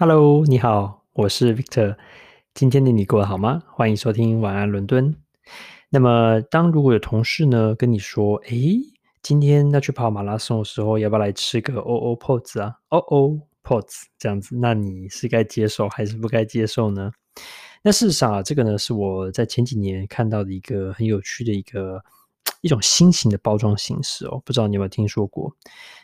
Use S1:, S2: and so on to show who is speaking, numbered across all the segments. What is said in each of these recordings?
S1: Hello，你好，我是 Victor。今天的你过得好吗？欢迎收听晚安伦敦。那么，当如果有同事呢跟你说，诶，今天要去跑马拉松的时候，要不要来吃个 OO Pods 啊？OO Pods 这样子，那你是该接受还是不该接受呢？那事实上啊，这个呢是我在前几年看到的一个很有趣的一个。一种新型的包装形式哦，不知道你有没有听说过？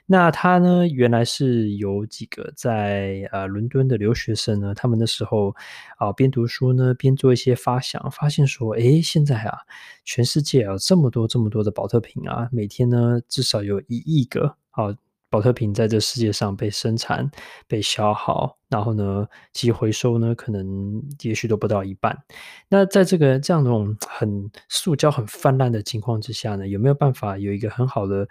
S1: 那它呢，原来是有几个在呃伦敦的留学生呢，他们那时候啊边读书呢边做一些发想，发现说，诶，现在啊，全世界啊这么多这么多的保特瓶啊，每天呢至少有一亿个啊。保特瓶在这世界上被生产、被消耗，然后呢，其回收呢，可能也许都不到一半。那在这个这样的种很塑胶很泛滥的情况之下呢，有没有办法有一个很好的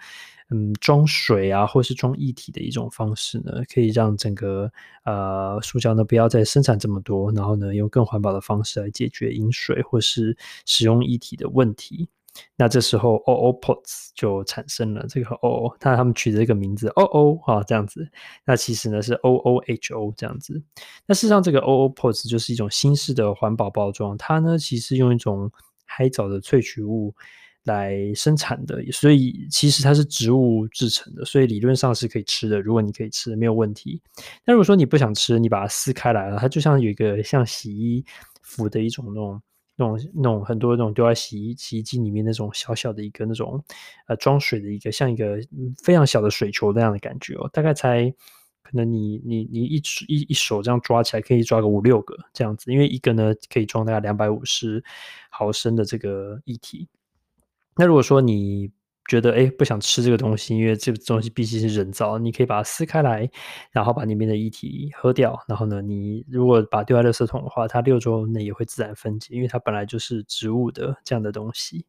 S1: 嗯装水啊，或是装液体的一种方式呢？可以让整个呃塑胶呢不要再生产这么多，然后呢，用更环保的方式来解决饮水或是使用液体的问题。那这时候，OO Pods 就产生了。这个 OO，他他们取的这个名字，OO 啊，这样子。那其实呢是 OOHO 这样子。那事实上，这个 OO Pods 就是一种新式的环保包装。它呢其实用一种海藻的萃取物来生产的，所以其实它是植物制成的，所以理论上是可以吃的。如果你可以吃，没有问题。那如果说你不想吃，你把它撕开来了，它就像有一个像洗衣服的一种那种。那种那种很多那种丢在洗衣洗衣机里面那种小小的一个那种呃装水的一个像一个非常小的水球那样的感觉哦，大概才可能你你你一一一手这样抓起来可以抓个五六个这样子，因为一个呢可以装大概两百五十毫升的这个液体。那如果说你觉得诶不想吃这个东西，因为这个东西毕竟是人造，你可以把它撕开来，然后把里面的液体喝掉。然后呢，你如果把丢在垃圾桶的话，它六周内也会自然分解，因为它本来就是植物的这样的东西。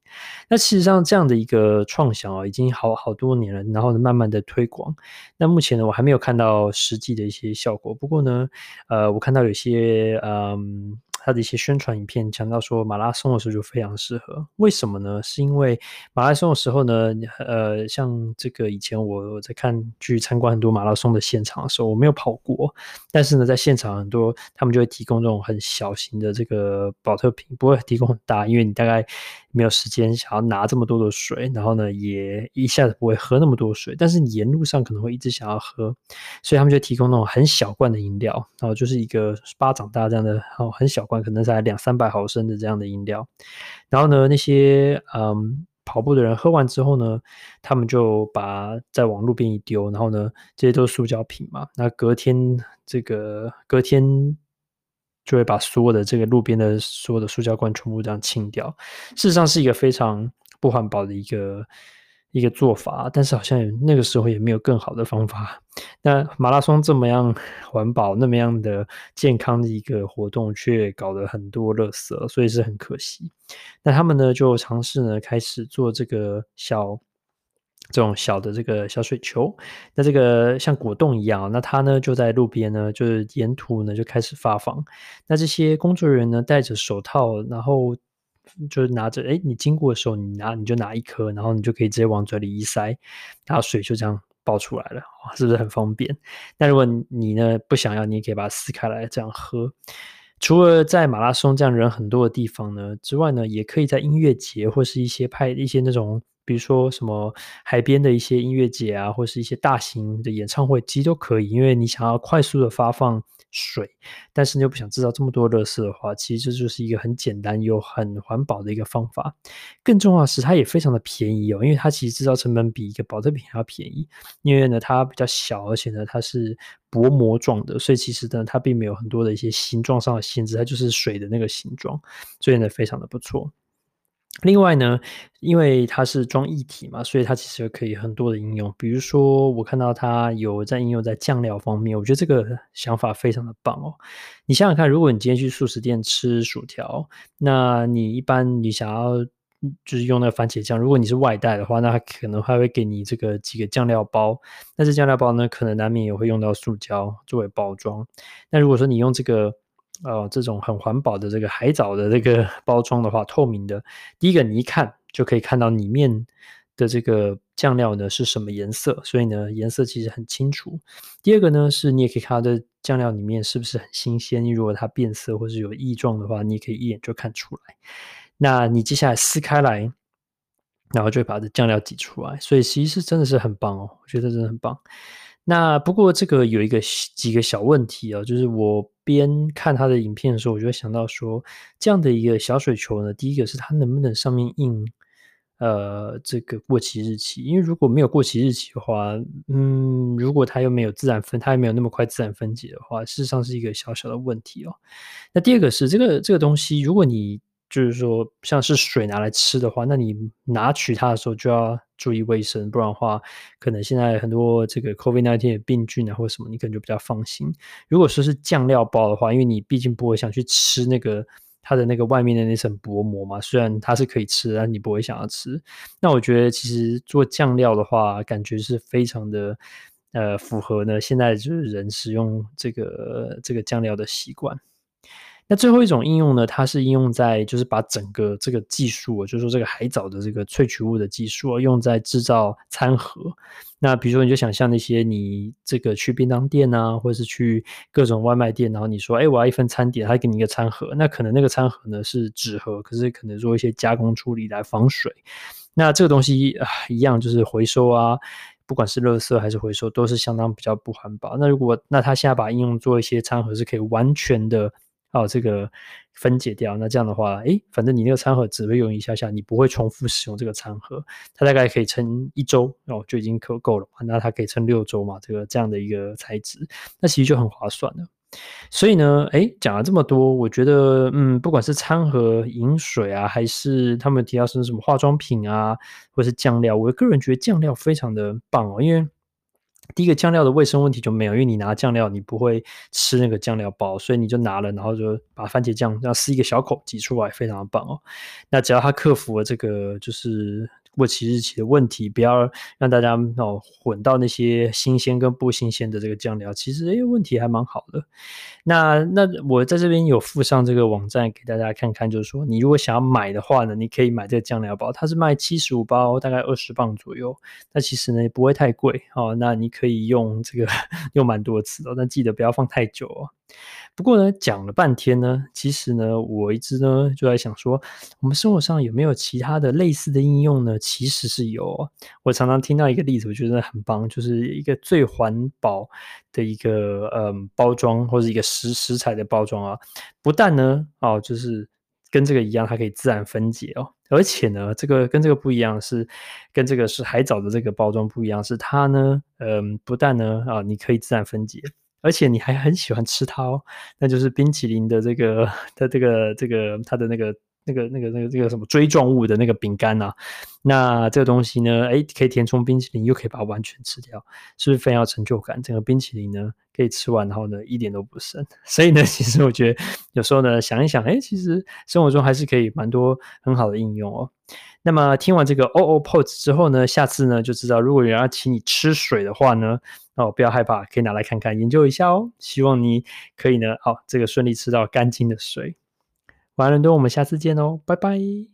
S1: 那事实上，这样的一个创想啊，已经好好多年了，然后呢，慢慢的推广。那目前呢，我还没有看到实际的一些效果。不过呢，呃，我看到有些嗯。他的一些宣传影片强调说，马拉松的时候就非常适合。为什么呢？是因为马拉松的时候呢，呃，像这个以前我我在看去参观很多马拉松的现场的时候，我没有跑过，但是呢，在现场很多他们就会提供这种很小型的这个保特瓶，不会提供很大，因为你大概没有时间想要拿这么多的水，然后呢，也一下子不会喝那么多水，但是你沿路上可能会一直想要喝，所以他们就提供那种很小罐的饮料，然后就是一个巴掌大这样的，哦，很小罐。可能才两三百毫升的这样的饮料，然后呢，那些嗯跑步的人喝完之后呢，他们就把再往路边一丢，然后呢，这些都是塑胶瓶嘛，那隔天这个隔天就会把所有的这个路边的所有的塑胶罐全部这样清掉，事实上是一个非常不环保的一个。一个做法，但是好像那个时候也没有更好的方法。那马拉松这么样环保、那么样的健康的一个活动，却搞得很多垃圾，所以是很可惜。那他们呢，就尝试呢，开始做这个小这种小的这个小水球。那这个像果冻一样，那它呢就在路边呢，就是沿途呢就开始发放。那这些工作人员呢戴着手套，然后。就是拿着，哎，你经过的时候，你拿你就拿一颗，然后你就可以直接往嘴里一塞，然后水就这样爆出来了，哇，是不是很方便？那如果你呢不想要，你也可以把它撕开来这样喝。除了在马拉松这样人很多的地方呢之外呢，也可以在音乐节或是一些派一些那种，比如说什么海边的一些音乐节啊，或是一些大型的演唱会，其实都可以，因为你想要快速的发放。水，但是你又不想制造这么多垃圾的话，其实这就是一个很简单又很环保的一个方法。更重要的是，它也非常的便宜哦，因为它其实制造成本比一个保特瓶还要便宜。因为呢，它比较小，而且呢，它是薄膜状的，所以其实呢，它并没有很多的一些形状上的限制，它就是水的那个形状，所以呢，非常的不错。另外呢，因为它是装一体嘛，所以它其实可以很多的应用。比如说，我看到它有在应用在酱料方面，我觉得这个想法非常的棒哦。你想想看，如果你今天去速食店吃薯条，那你一般你想要就是用那个番茄酱，如果你是外带的话，那它可能还会给你这个几个酱料包。但是酱料包呢，可能难免也会用到塑胶作为包装。那如果说你用这个。呃，这种很环保的这个海藻的这个 包装的话，透明的，第一个你一看就可以看到里面的这个酱料呢是什么颜色，所以呢颜色其实很清楚。第二个呢是你也可以看它的酱料里面是不是很新鲜，如果它变色或是有异状的话，你也可以一眼就看出来。那你接下来撕开来，然后就把这酱料挤出来，所以其实真的是很棒哦，我觉得真的很棒。那不过这个有一个几个小问题啊，就是我边看他的影片的时候，我就会想到说，这样的一个小水球呢，第一个是它能不能上面印呃这个过期日期？因为如果没有过期日期的话，嗯，如果它又没有自然分，它又没有那么快自然分解的话，事实上是一个小小的问题哦。那第二个是这个这个东西，如果你就是说，像是水拿来吃的话，那你拿取它的时候就要注意卫生，不然的话，可能现在很多这个 COVID-19 的病菌啊或者什么，你可能就比较放心。如果说是酱料包的话，因为你毕竟不会想去吃那个它的那个外面的那层薄膜嘛，虽然它是可以吃，但你不会想要吃。那我觉得其实做酱料的话，感觉是非常的呃符合呢现在就是人使用这个这个酱料的习惯。那最后一种应用呢，它是应用在就是把整个这个技术，就是说这个海藻的这个萃取物的技术，用在制造餐盒。那比如说，你就想象那些你这个去便当店啊，或者是去各种外卖店，然后你说，哎，我要一份餐点，他给你一个餐盒，那可能那个餐盒呢是纸盒，可是可能做一些加工处理来防水。那这个东西啊，一样就是回收啊，不管是垃圾还是回收，都是相当比较不环保。那如果那他现在把应用做一些餐盒，是可以完全的。哦，这个分解掉，那这样的话，诶，反正你那个餐盒只会用一下下，你不会重复使用这个餐盒，它大概可以撑一周哦，就已经可够了嘛。那它可以撑六周嘛，这个这样的一个材质，那其实就很划算了。所以呢，诶，讲了这么多，我觉得，嗯，不管是餐盒、饮水啊，还是他们提到是什么化妆品啊，或是酱料，我个人觉得酱料非常的棒哦，因为。第一个酱料的卫生问题就没有，因为你拿酱料，你不会吃那个酱料包，所以你就拿了，然后就把番茄酱这样撕一个小口挤出来，非常棒哦。那只要他克服了这个就是过期日期的问题，不要让大家哦混到那些新鲜跟不新鲜的这个酱料，其实诶问题还蛮好的。那那我在这边有附上这个网站给大家看看，就是说你如果想要买的话呢，你可以买这个酱料包，它是卖七十五包，大概二十磅左右。那其实呢也不会太贵哦。那你可以用这个 用蛮多次的，但记得不要放太久哦。不过呢，讲了半天呢，其实呢，我一直呢就在想说，我们生活上有没有其他的类似的应用呢？其实是有。我常常听到一个例子，我觉得很棒，就是一个最环保的一个嗯包装或者一个食食材的包装啊，不但呢哦，就是跟这个一样，它可以自然分解哦，而且呢，这个跟这个不一样是跟这个是海藻的这个包装不一样，是它呢嗯不但呢啊你可以自然分解。而且你还很喜欢吃它哦，那就是冰淇淋的这个它这个这个它的那个那个那个那个这个什么锥状物的那个饼干啊，那这个东西呢，哎，可以填充冰淇淋，又可以把它完全吃掉，是不是非常有成就感？整个冰淇淋呢，可以吃完，然后呢，一点都不剩。所以呢，其实我觉得有时候呢，想一想，哎，其实生活中还是可以蛮多很好的应用哦。那么听完这个 ooPOS 之后呢，下次呢就知道，如果有人要请你吃水的话呢，哦，不要害怕，可以拿来看看，研究一下哦。希望你可以呢，哦，这个顺利吃到干净的水。晚安，伦敦，我们下次见哦，拜拜。